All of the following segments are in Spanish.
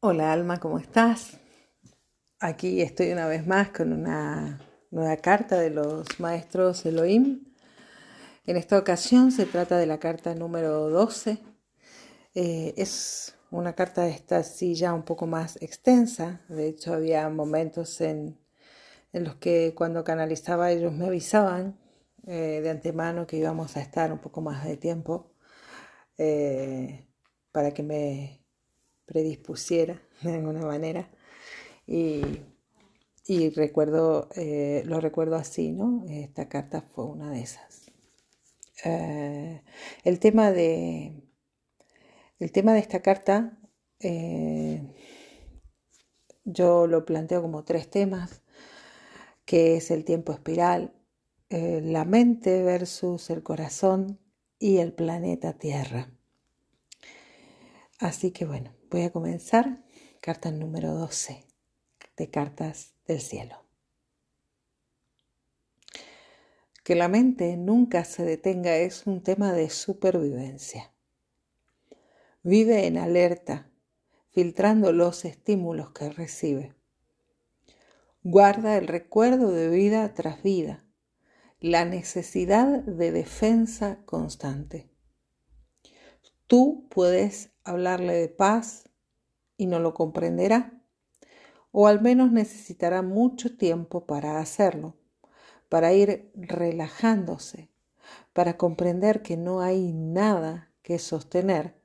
Hola Alma, ¿cómo estás? Aquí estoy una vez más con una nueva carta de los maestros Elohim. En esta ocasión se trata de la carta número 12. Eh, es una carta esta sí ya un poco más extensa. De hecho, había momentos en, los que cuando canalizaba ellos me avisaban eh, de antemano que íbamos a estar un poco más de tiempo eh, para que me predispusiera de alguna manera. Y, recuerdo, eh, lo recuerdo así, ¿no? Esta carta fue una de esas. Eh, el, tema de, el tema de esta carta, eh, yo lo planteo como tres temas, que es el tiempo espiral, la mente versus el corazón y el planeta Tierra. Así que bueno, voy a comenzar. Carta número 12 de Cartas del Cielo. Que la mente nunca se detenga es un tema de supervivencia. Vive en alerta, filtrando los estímulos que recibe. Guarda el recuerdo de vida tras vida, la necesidad de defensa constante. Tú puedes hablarle de paz y no lo comprenderá, o al menos necesitará mucho tiempo para hacerlo, para ir relajándose, para comprender que no hay nada que sostener,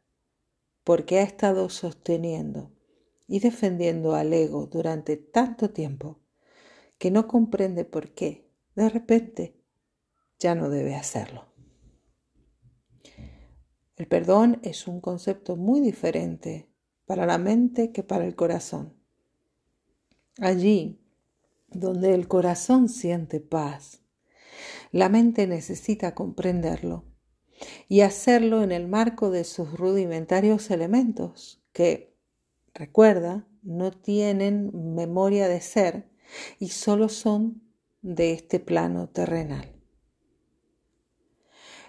porque ha estado sosteniendo y defendiendo al ego durante tanto tiempo que no comprende por qué, de repente, ya no debe hacerlo. El perdón es un concepto muy diferente para la mente que para el corazón. Allí donde el corazón siente paz, la mente necesita comprenderlo y hacerlo en el marco de sus rudimentarios elementos que, recuerda, no tienen memoria de ser y solo son de este plano terrenal.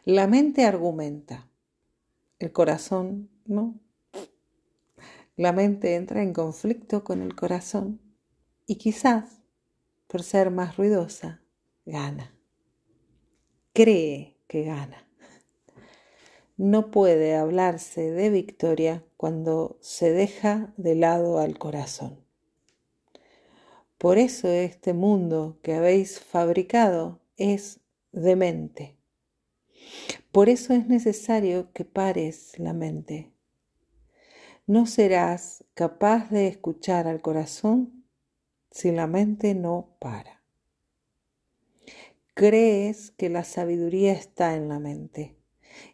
La mente argumenta, el corazón no. La mente entra en conflicto con el corazón y quizás, por ser más ruidosa, gana. Cree que gana. No puede hablarse de victoria cuando se deja de lado al corazón. Por eso este mundo que habéis fabricado es demente. Por eso es necesario que pares la mente. No serás capaz de escuchar al corazón si la mente no para. Crees que la sabiduría está en la mente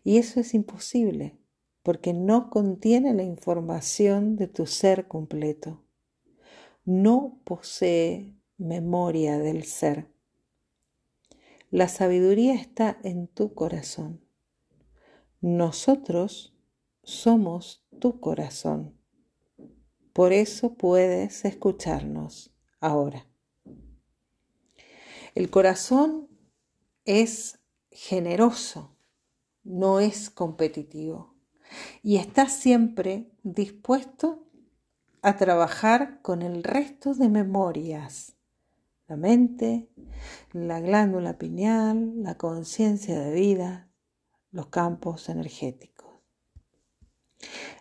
y eso es imposible porque no contiene la información de tu ser completo. No posee memoria del ser. La sabiduría está en tu corazón. Nosotros somos tu corazón. Por eso puedes escucharnos ahora. El corazón es generoso, no es competitivo y está siempre dispuesto a trabajar con el resto de memorias la mente, la glándula pineal, la conciencia de vida, los campos energéticos.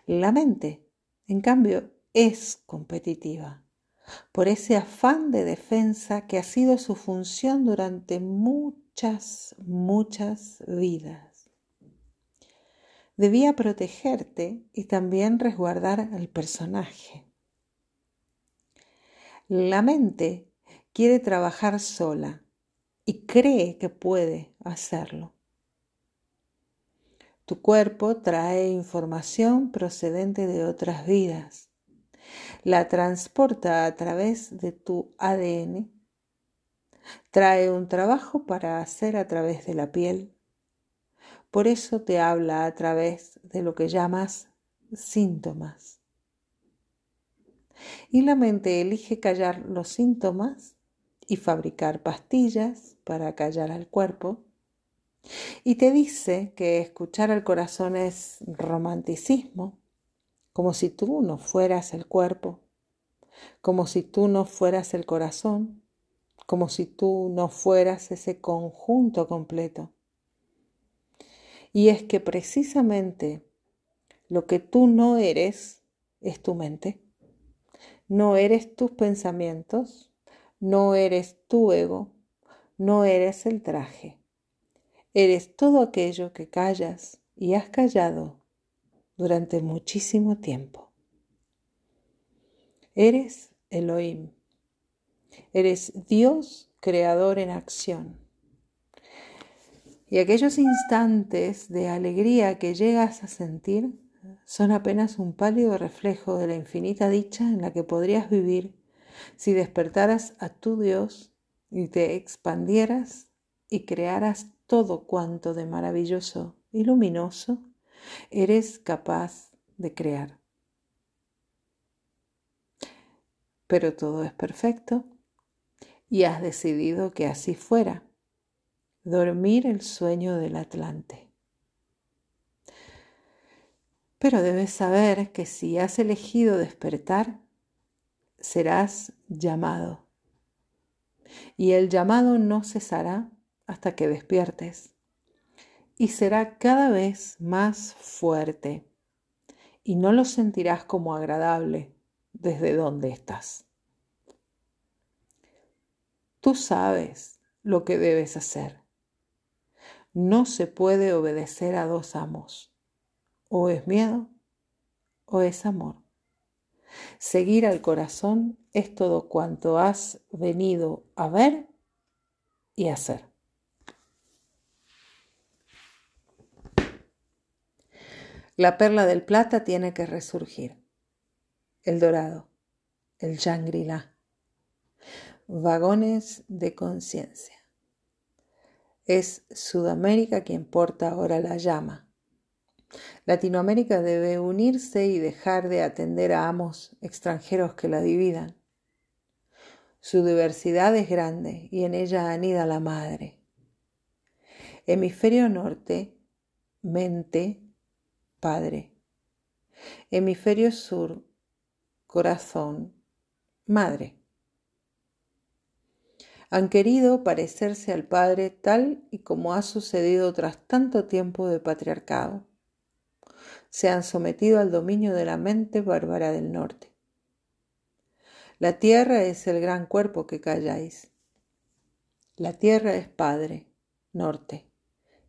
La mente, en cambio, es competitiva por ese afán de defensa que ha sido su función durante muchas, muchas vidas. Debía protegerte y también resguardar al personaje. La mente quiere trabajar sola y cree que puede hacerlo. Tu cuerpo trae información procedente de otras vidas. La transporta a través de tu ADN. Trae un trabajo para hacer a través de la piel. Por eso te habla a través de lo que llamas síntomas. Y la mente elige callar los síntomas y fabricar pastillas para callar al cuerpo. Y te dice que escuchar al corazón es romanticismo, como si tú no fueras el cuerpo, como si tú no fueras el corazón, como si tú no fueras ese conjunto completo. Y es que precisamente lo que tú no eres es tu mente. No eres tus pensamientos, no eres tu ego, no eres el traje. Eres todo aquello que callas y has callado durante muchísimo tiempo. Eres Elohim. Eres Dios creador en acción. Y aquellos instantes de alegría que llegas a sentir son apenas un pálido reflejo de la infinita dicha en la que podrías vivir si despertaras a tu Dios y te expandieras y crearas todo cuanto de maravilloso y luminoso eres capaz de crear. Pero todo es perfecto y has decidido que así fuera, dormir el sueño del Atlante. Pero debes saber que si has elegido despertar, serás llamado. Y el llamado no cesará hasta que despiertes. Y será cada vez más fuerte. Y no lo sentirás como agradable desde donde estás. Tú sabes lo que debes hacer. No se puede obedecer a dos amos o es miedo o es amor. Seguir al corazón es todo cuanto has venido a ver y hacer. La perla del plata tiene que resurgir. El dorado, el Shangri-La. Vagones de conciencia. Es Sudamérica quien porta ahora la llama Latinoamérica debe unirse y dejar de atender a amos extranjeros que la dividan. Su diversidad es grande y en ella anida la madre. Hemisferio norte, mente, padre. Hemisferio sur, corazón, madre. Han querido parecerse al padre tal y como ha sucedido tras tanto tiempo de patriarcado se han sometido al dominio de la mente bárbara del norte. La tierra es el gran cuerpo que calláis. La tierra es padre, norte,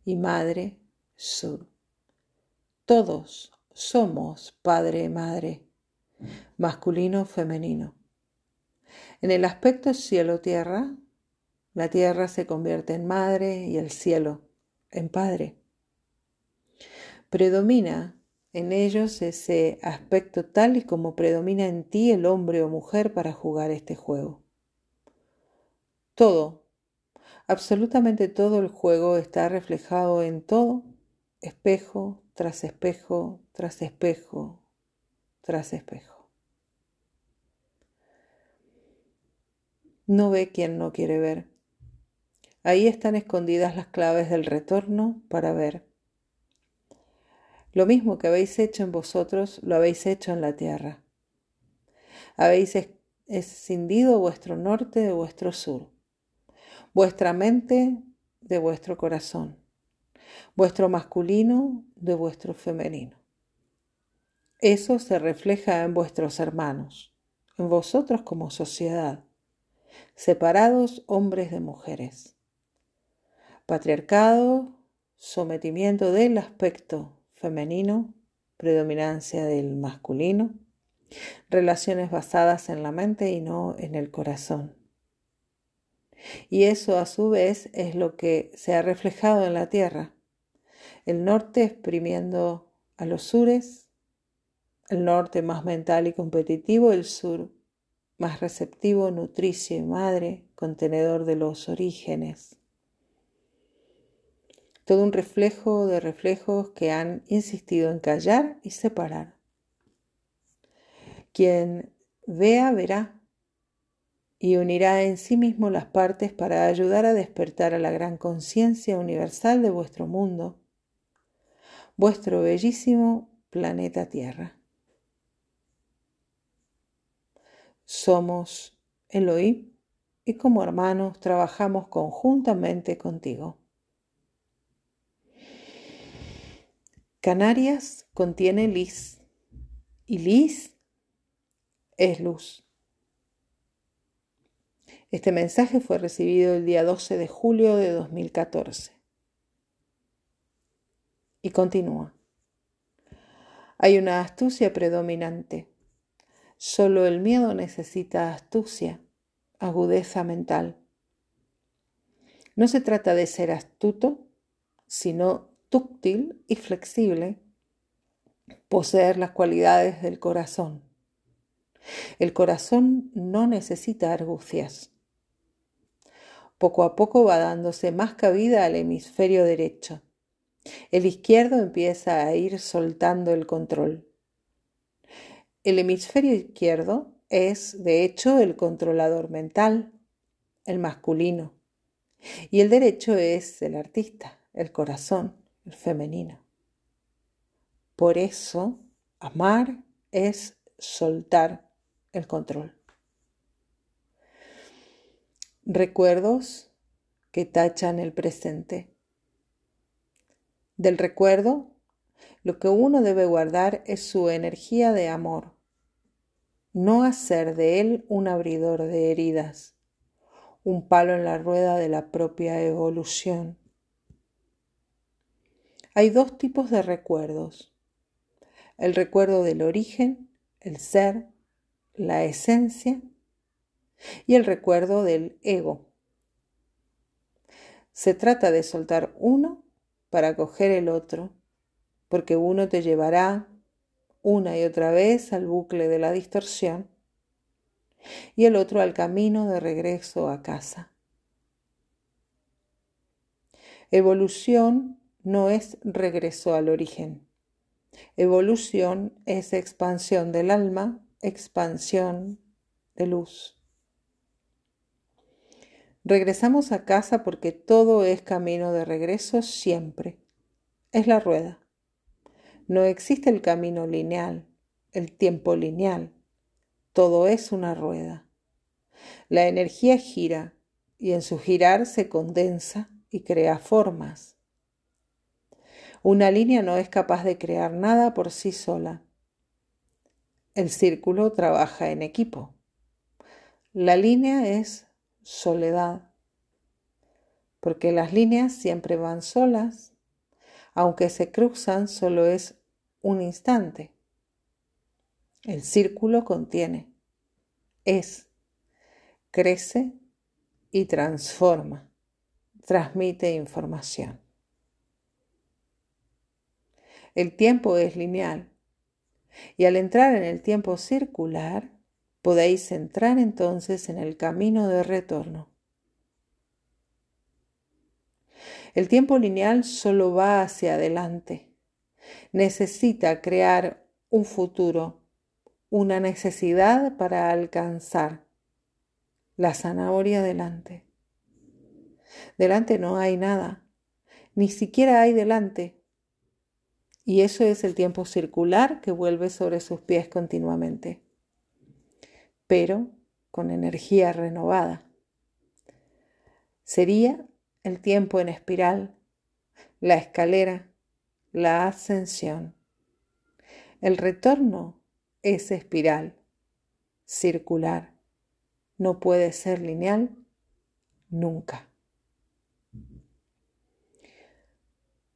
y madre, sur. Todos somos padre madre, masculino, femenino. En el aspecto cielo-tierra, la tierra se convierte en madre y el cielo en padre. Predomina en ellos ese aspecto tal y como predomina en ti el hombre o mujer para jugar este juego. Todo, absolutamente todo el juego está reflejado en todo, espejo tras espejo, tras espejo, tras espejo. No ve quien no quiere ver. Ahí están escondidas las claves del retorno para ver lo mismo que habéis hecho en vosotros, lo habéis hecho en la tierra. Habéis escindido vuestro norte de vuestro sur, vuestra mente de vuestro corazón, vuestro masculino de vuestro femenino. Eso se refleja en vuestros hermanos, en vosotros como sociedad, separados hombres de mujeres. Patriarcado, sometimiento del aspecto femenino, predominancia del masculino, relaciones basadas en la mente y no en el corazón. Y eso a su vez es lo que se ha reflejado en la Tierra. El norte exprimiendo a los sures, el norte más mental y competitivo, el sur más receptivo, nutricio y madre, contenedor de los orígenes todo un reflejo de reflejos que han insistido en callar y separar. Quien vea, verá y unirá en sí mismo las partes para ayudar a despertar a la gran conciencia universal de vuestro mundo, vuestro bellísimo planeta Tierra. somos Elohim y como hermanos trabajamos conjuntamente contigo. Canarias contiene lis y lis es luz. Este mensaje fue recibido el día 12 de julio de 2014. Y continúa. Hay una astucia predominante. Solo el miedo necesita astucia, agudeza mental. No se trata de ser astuto, sino túctil y flexible, poseer las cualidades del corazón. El corazón no necesita argucias. Poco a poco va dándose más cabida al hemisferio derecho. El izquierdo empieza a ir soltando el control. El hemisferio izquierdo es, de hecho, el controlador mental, el masculino, y el derecho es el artista, el corazón, el femenino. Por eso, amar es soltar el control. Recuerdos que tachan el presente. Del recuerdo, lo que uno debe guardar es su energía de amor, no hacer de él un abridor de heridas, un palo en la rueda de la propia evolución. Hay dos tipos de recuerdos. El recuerdo del origen, el ser, la esencia y el recuerdo del ego. Se trata de soltar uno para coger el otro, porque uno te llevará una y otra vez al bucle de la distorsión y el otro al camino de regreso a casa. Evolución no es regreso al origen. Evolución es expansión del alma, expansión de luz. Regresamos a casa porque todo es camino de regreso siempre. Es la rueda. No existe el camino lineal, el tiempo lineal. Todo es una rueda. La energía gira y en su girar se condensa y crea formas. Una línea no es capaz de crear nada por sí sola. El círculo trabaja en equipo. La línea es soledad, porque las líneas siempre van solas, aunque se cruzan solo es un instante. El círculo contiene, es, crece y transforma, transmite información. El tiempo es lineal y al entrar en el tiempo circular, podéis entrar entonces en el camino de retorno. El tiempo lineal solo va hacia adelante. Necesita crear un futuro, una necesidad para alcanzar. La zanahoria delante. Delante no hay nada, ni siquiera hay delante. Y eso es el tiempo circular que vuelve sobre sus pies continuamente pero con energía renovada. Sería el tiempo en espiral, la escalera, la ascensión. El retorno es espiral, circular. No puede ser lineal nunca.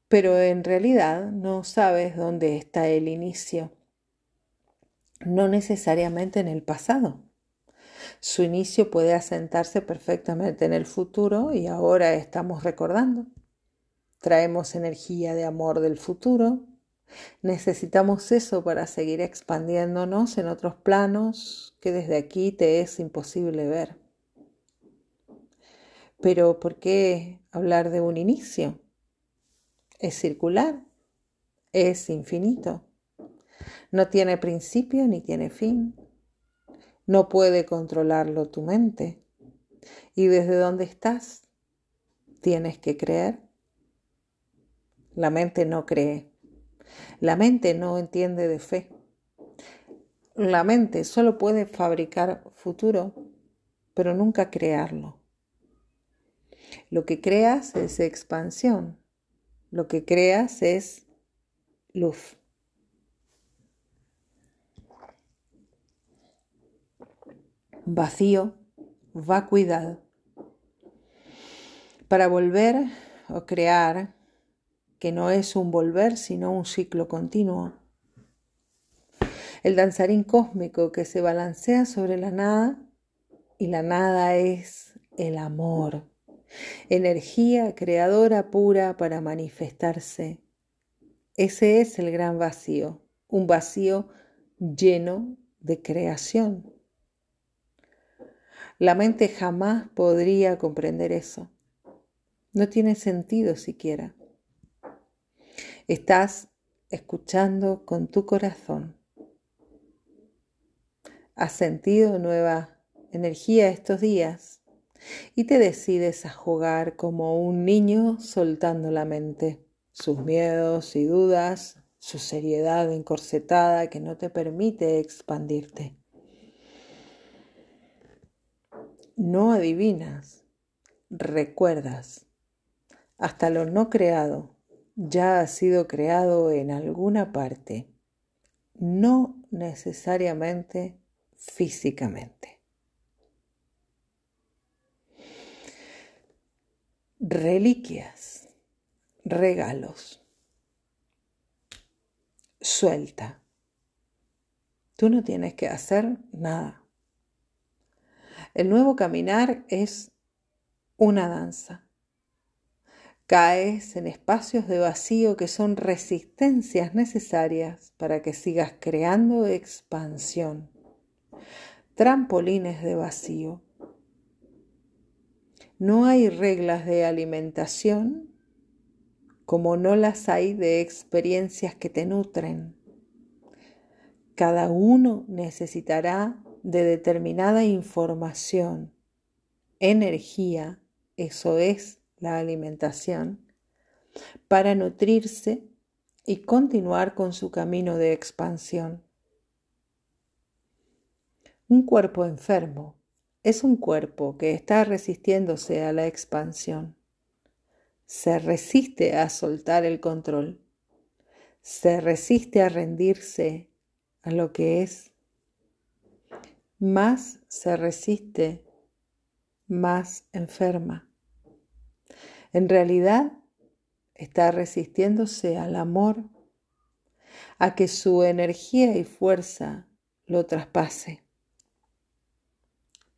Pero en realidad no sabes dónde está el inicio, no necesariamente en el pasado. Su inicio puede asentarse perfectamente en el futuro y ahora estamos recordando. Traemos energía de amor del futuro. Necesitamos eso para seguir expandiéndonos en otros planos que desde aquí te es imposible ver. Pero ¿por qué hablar de un inicio? Es circular, es infinito, no tiene principio ni tiene fin. No puede controlarlo tu mente. ¿Y desde dónde estás? Tienes que creer. La mente no cree. La mente no entiende de fe. la mente solo puede fabricar futuro, pero nunca crearlo. Lo que creas es expansión, lo que creas es luz. Vacío, vacuidad. Para volver o crear, que no es un volver, sino un ciclo continuo. El danzarín cósmico que se balancea sobre la nada y la nada es el amor, energía creadora pura para manifestarse. Ese es el gran vacío, un vacío lleno de creación. La mente jamás podría comprender eso. No tiene sentido siquiera. Estás escuchando con tu corazón. Has sentido nueva energía estos días y te decides a jugar como un niño soltando la mente, sus miedos y dudas, su seriedad encorsetada que no te permite expandirte. No adivinas, recuerdas hasta lo no creado ya ha sido creado en alguna parte, no necesariamente físicamente. Reliquias, regalos. Suelta. Tú no tienes que hacer nada. El nuevo caminar es una danza Caes en espacios de vacío que son resistencias necesarias para que sigas creando expansión. Trampolines de vacío. No hay reglas de alimentación como no las hay de experiencias que te nutren. Cada uno necesitará de determinada información, energía, eso es la alimentación, para nutrirse y continuar con su camino de expansión. Un cuerpo enfermo es un cuerpo que está resistiéndose a la expansión. Se resiste a soltar el control. Se resiste a rendirse a lo que es. Más se resiste, más enferma. En realidad está resistiéndose al amor, a que su energía y fuerza lo traspase.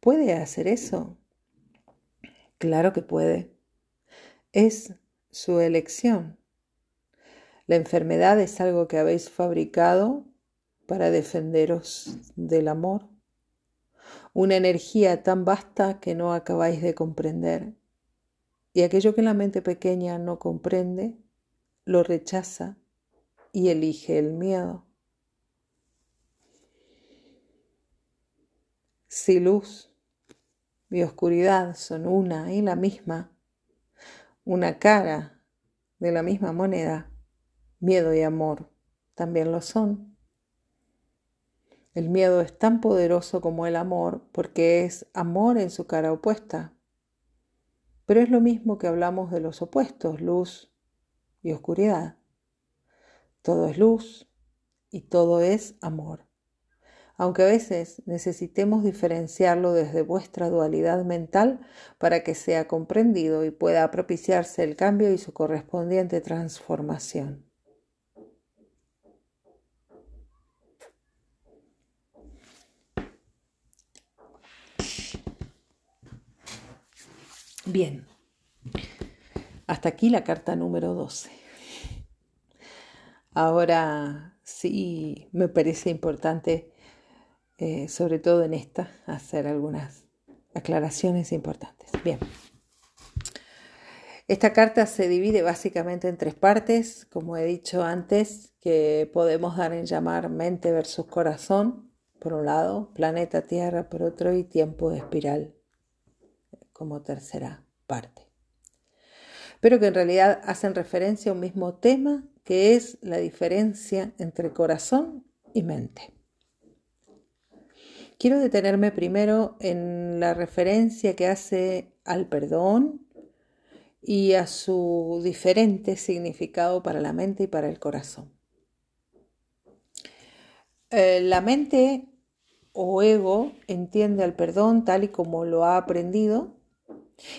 ¿Puede hacer eso? Claro que puede. Es su elección. La enfermedad es algo que habéis fabricado para defenderos del amor. Una energía tan vasta que no acabáis de comprender y aquello que la mente pequeña no comprende, lo rechaza y elige el miedo. Si luz y oscuridad son una y la misma, una cara de la misma moneda, miedo y amor también lo son. El miedo es tan poderoso como el amor porque es amor en su cara opuesta. Pero es lo mismo que hablamos de los opuestos, luz y oscuridad. Todo es luz y todo es amor. Aunque a veces necesitemos diferenciarlo desde vuestra dualidad mental para que sea comprendido y pueda propiciarse el cambio y su correspondiente transformación. Bien, hasta aquí la carta número 12. Ahora sí me parece importante, eh, sobre todo en esta, hacer algunas aclaraciones importantes. Bien. Esta carta se divide básicamente en tres partes, como he dicho antes, que podemos dar en llamar mente versus corazón, por un lado, planeta Tierra por otro y tiempo espiral como tercera parte. Pero que en realidad hacen referencia a un mismo tema que es la diferencia entre corazón y mente. Quiero detenerme primero en la referencia que hace al perdón y a su diferente significado para la mente y para el corazón. Eh, la mente o ego entiende al perdón tal y como lo ha aprendido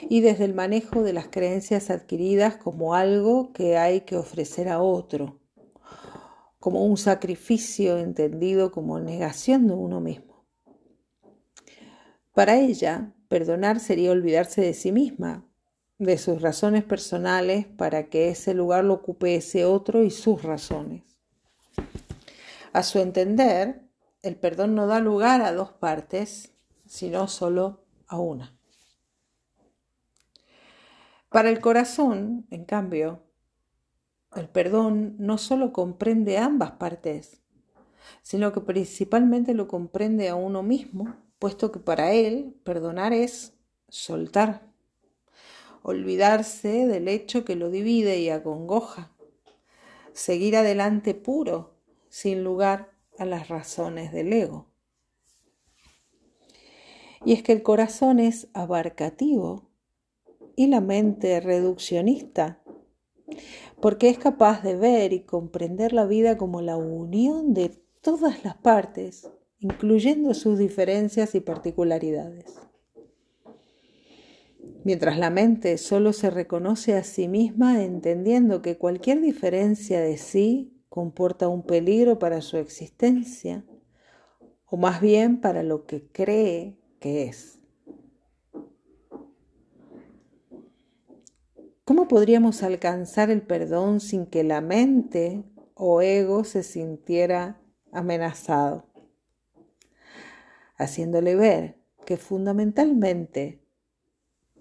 y desde el manejo de las creencias adquiridas como algo que hay que ofrecer a otro, como un sacrificio entendido como negación de uno mismo. Para ella, perdonar sería olvidarse de sí misma, de sus razones personales para que ese lugar lo ocupe ese otro y sus razones. A su entender, el perdón no da lugar a dos partes, sino solo a una. Para el corazón, en cambio, el perdón no solo comprende ambas partes, sino que principalmente lo comprende a uno mismo, puesto que para él perdonar es soltar, olvidarse del hecho que lo divide y acongoja, seguir adelante puro, sin lugar a las razones del ego. Y es que el corazón es abarcativo y la mente reduccionista, porque es capaz de ver y comprender la vida como la unión de todas las partes, incluyendo sus diferencias y particularidades. Mientras la mente solo se reconoce a sí misma entendiendo que cualquier diferencia de sí comporta un peligro para su existencia, o más bien para lo que cree que es. ¿Cómo podríamos alcanzar el perdón sin que la mente o ego se sintiera amenazado? Haciéndole ver que fundamentalmente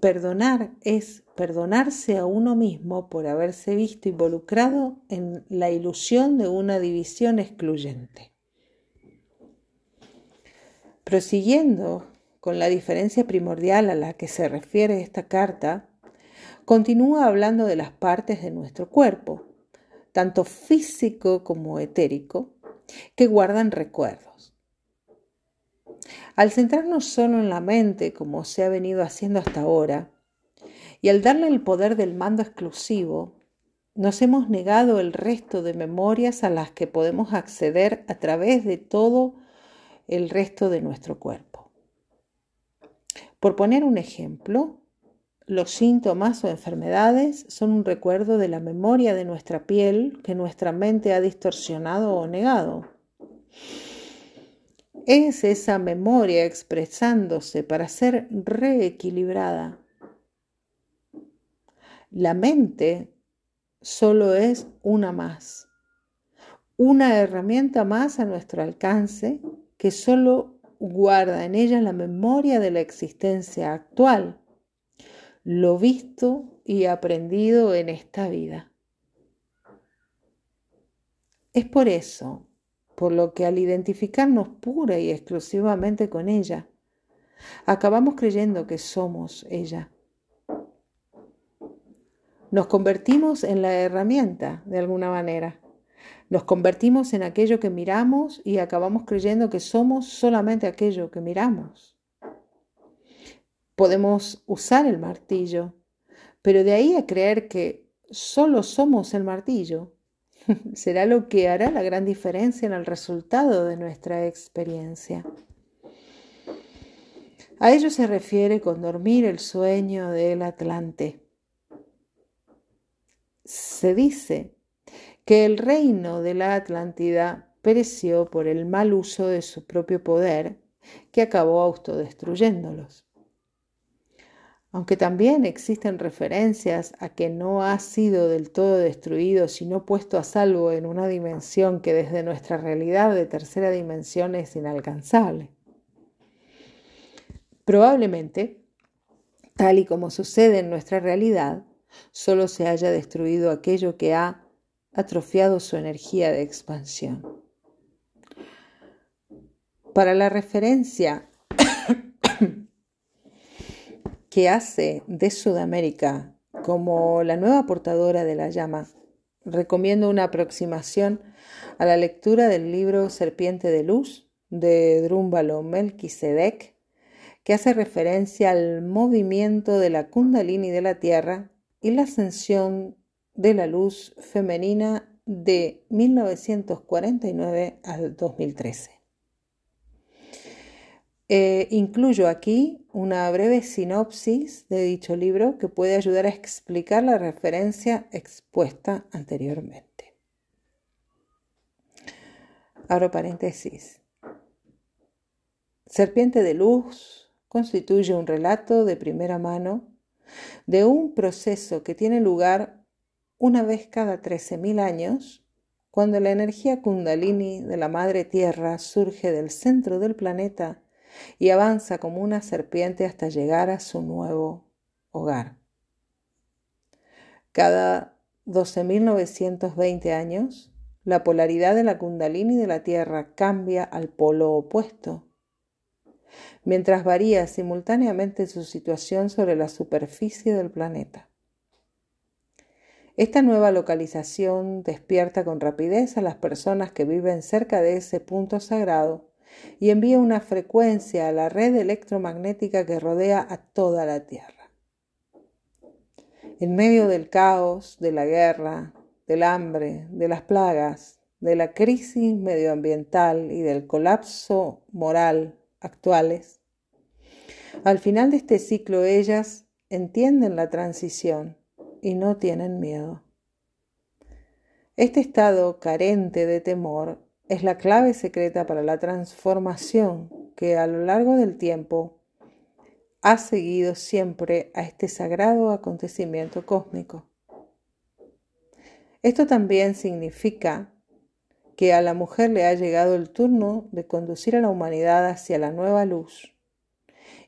perdonar es perdonarse a uno mismo por haberse visto involucrado en la ilusión de una división excluyente. Prosiguiendo con la diferencia primordial a la que se refiere esta carta, continúa hablando de las partes de nuestro cuerpo, tanto físico como etérico, que guardan recuerdos. Al centrarnos solo en la mente, como se ha venido haciendo hasta ahora, y al darle el poder del mando exclusivo, nos hemos negado el resto de memorias a las que podemos acceder a través de todo el resto de nuestro cuerpo. Por poner un ejemplo, los síntomas o enfermedades son un recuerdo de la memoria de nuestra piel que nuestra mente ha distorsionado o negado. Es esa memoria expresándose para ser reequilibrada. La mente solo es una más, una herramienta más a nuestro alcance que solo guarda en ella la memoria de la existencia actual lo visto y aprendido en esta vida. Es por eso, por lo que al identificarnos pura y exclusivamente con ella, acabamos creyendo que somos ella. Nos convertimos en la herramienta, de alguna manera. Nos convertimos en aquello que miramos y acabamos creyendo que somos solamente aquello que miramos. Podemos usar el martillo, pero de ahí a creer que solo somos el martillo, será lo que hará la gran diferencia en el resultado de nuestra experiencia. A ello se refiere con dormir el sueño del Atlante. Se dice que el reino de la Atlántida pereció por el mal uso de su propio poder que acabó autodestruyéndolos aunque también existen referencias a que no ha sido del todo destruido, sino puesto a salvo en una dimensión que desde nuestra realidad de tercera dimensión es inalcanzable. Probablemente, tal y como sucede en nuestra realidad, solo se haya destruido aquello que ha atrofiado su energía de expansión. Para la referencia que hace de Sudamérica como la nueva portadora de la llama, recomiendo una aproximación a la lectura del libro Serpiente de Luz de Drúmbalo Melquisedec, que hace referencia al movimiento de la Kundalini de la Tierra y la ascensión de la luz femenina de 1949 al 2013. Eh, incluyo aquí una breve sinopsis de dicho libro que puede ayudar a explicar la referencia expuesta anteriormente. Abro paréntesis. Serpiente de Luz constituye un relato de primera mano de un proceso que tiene lugar una vez cada 13.000 años, cuando la energía kundalini de la Madre Tierra surge del centro del planeta y avanza como una serpiente hasta llegar a su nuevo hogar. Cada 12.920 años, la polaridad de la kundalini de la Tierra cambia al polo opuesto, mientras varía simultáneamente su situación sobre la superficie del planeta. Esta nueva localización despierta con rapidez a las personas que viven cerca de ese punto sagrado y envía una frecuencia a la red electromagnética que rodea a toda la Tierra. En medio del caos, de la guerra, del hambre, de las plagas, de la crisis medioambiental y del colapso moral actuales, al final de este ciclo ellas entienden la transición y no tienen miedo. Este estado carente de temor es la clave secreta para la transformación que a lo largo del tiempo ha seguido siempre a este sagrado acontecimiento cósmico. Esto también significa que a la mujer le ha llegado el turno de conducir a la humanidad hacia la nueva luz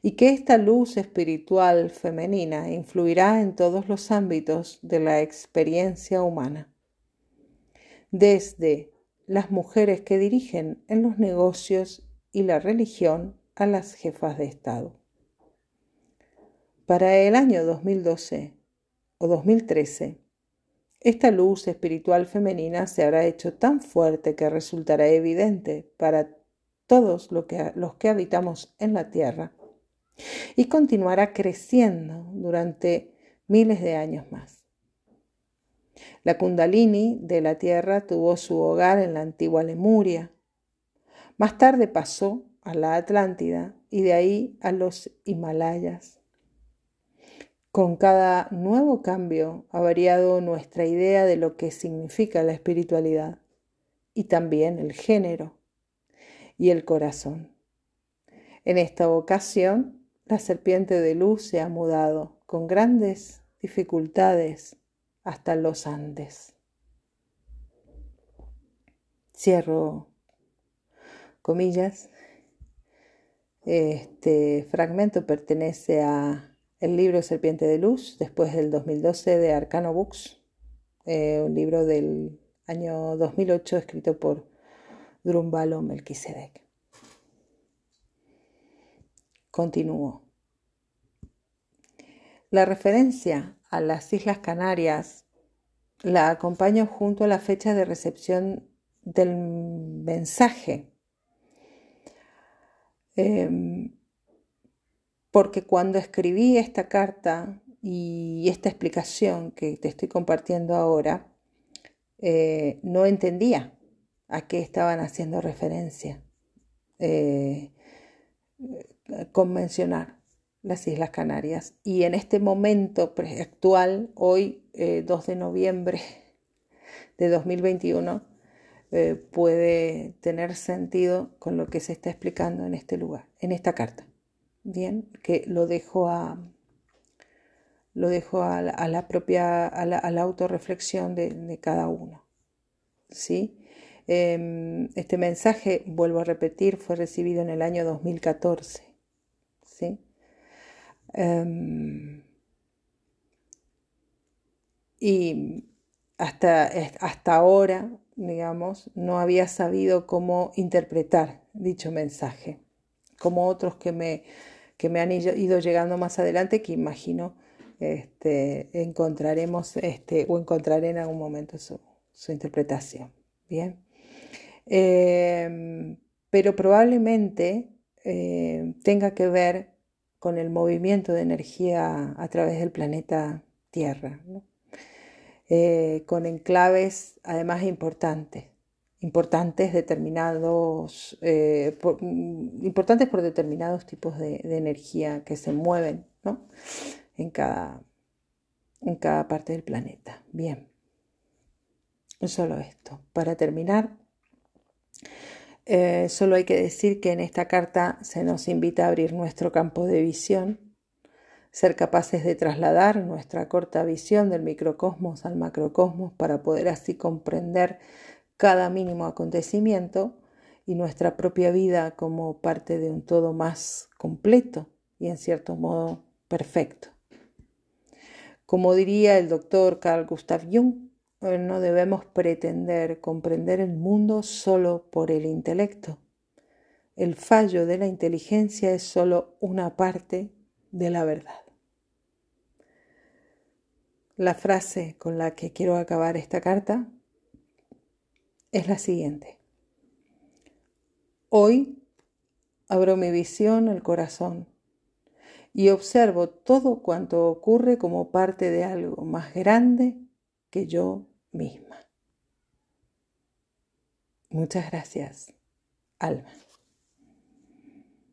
y que esta luz espiritual femenina influirá en todos los ámbitos de la experiencia humana, desde las mujeres que dirigen en los negocios y la religión a las jefas de Estado. Para el año 2012 o 2013, esta luz espiritual femenina se habrá hecho tan fuerte que resultará evidente para todos los que habitamos en la Tierra y continuará creciendo durante miles de años más. La Kundalini de la Tierra tuvo su hogar en la antigua Lemuria. Más tarde pasó a la Atlántida y de ahí a los Himalayas. Con cada nuevo cambio ha variado nuestra idea de lo que significa la espiritualidad y también el género y el corazón. En esta ocasión, la serpiente de luz se ha mudado con grandes dificultades hasta los Andes. Cierro comillas. Este fragmento pertenece a el libro Serpiente de Luz, después del 2012 de Arcano Books, eh, un libro del año 2008 escrito por Drumbalo Melquisedec. Continúo. La referencia a las Islas Canarias la acompaño junto a la fecha de recepción del mensaje. Em, porque cuando escribí esta carta y esta explicación que te estoy compartiendo ahora, eh, no entendía a qué estaban haciendo referencia eh, con mencionar las Islas Canarias. Y en este momento actual, hoy 2 eh, de noviembre de 2021, eh, puede tener sentido con lo que se está explicando en este lugar, en esta carta. Bien, que lo dejo a lo dejo a la, propia, a la, autorreflexión de, cada uno. ¿sí? Em, este mensaje, vuelvo a repetir, fue recibido en el año 2014. ¿sí? Em, y hasta, hasta ahora, digamos, no había sabido cómo interpretar dicho mensaje, como otros que me, que me han ido llegando más adelante, que imagino este, encontraremos este, o encontraré en algún momento su, interpretación. Bien. Em, pero probablemente eh, tenga que ver con el movimiento de energía a través del planeta Tierra, eh, con enclaves además importantes, importantes determinados, eh, por, mm, importantes por determinados tipos de, energía que se mueven en, cada, en cada parte del planeta. Bien, solo esto. Para terminar, eh, solo hay que decir que en esta carta se nos invita a abrir nuestro campo de visión, ser capaces de trasladar nuestra corta visión del microcosmos al macrocosmos para poder así comprender cada mínimo acontecimiento y nuestra propia vida como parte de un todo más completo y en cierto modo perfecto. Como diría el doctor Carl Gustav Jung, no debemos pretender comprender el mundo solo por el intelecto. El fallo de la inteligencia es solo una parte de la verdad. La frase con la que quiero acabar esta carta es la siguiente. Hoy abro mi visión, el corazón, y observo todo cuanto ocurre como parte de algo más grande que yo misma. Muchas gracias, Alma.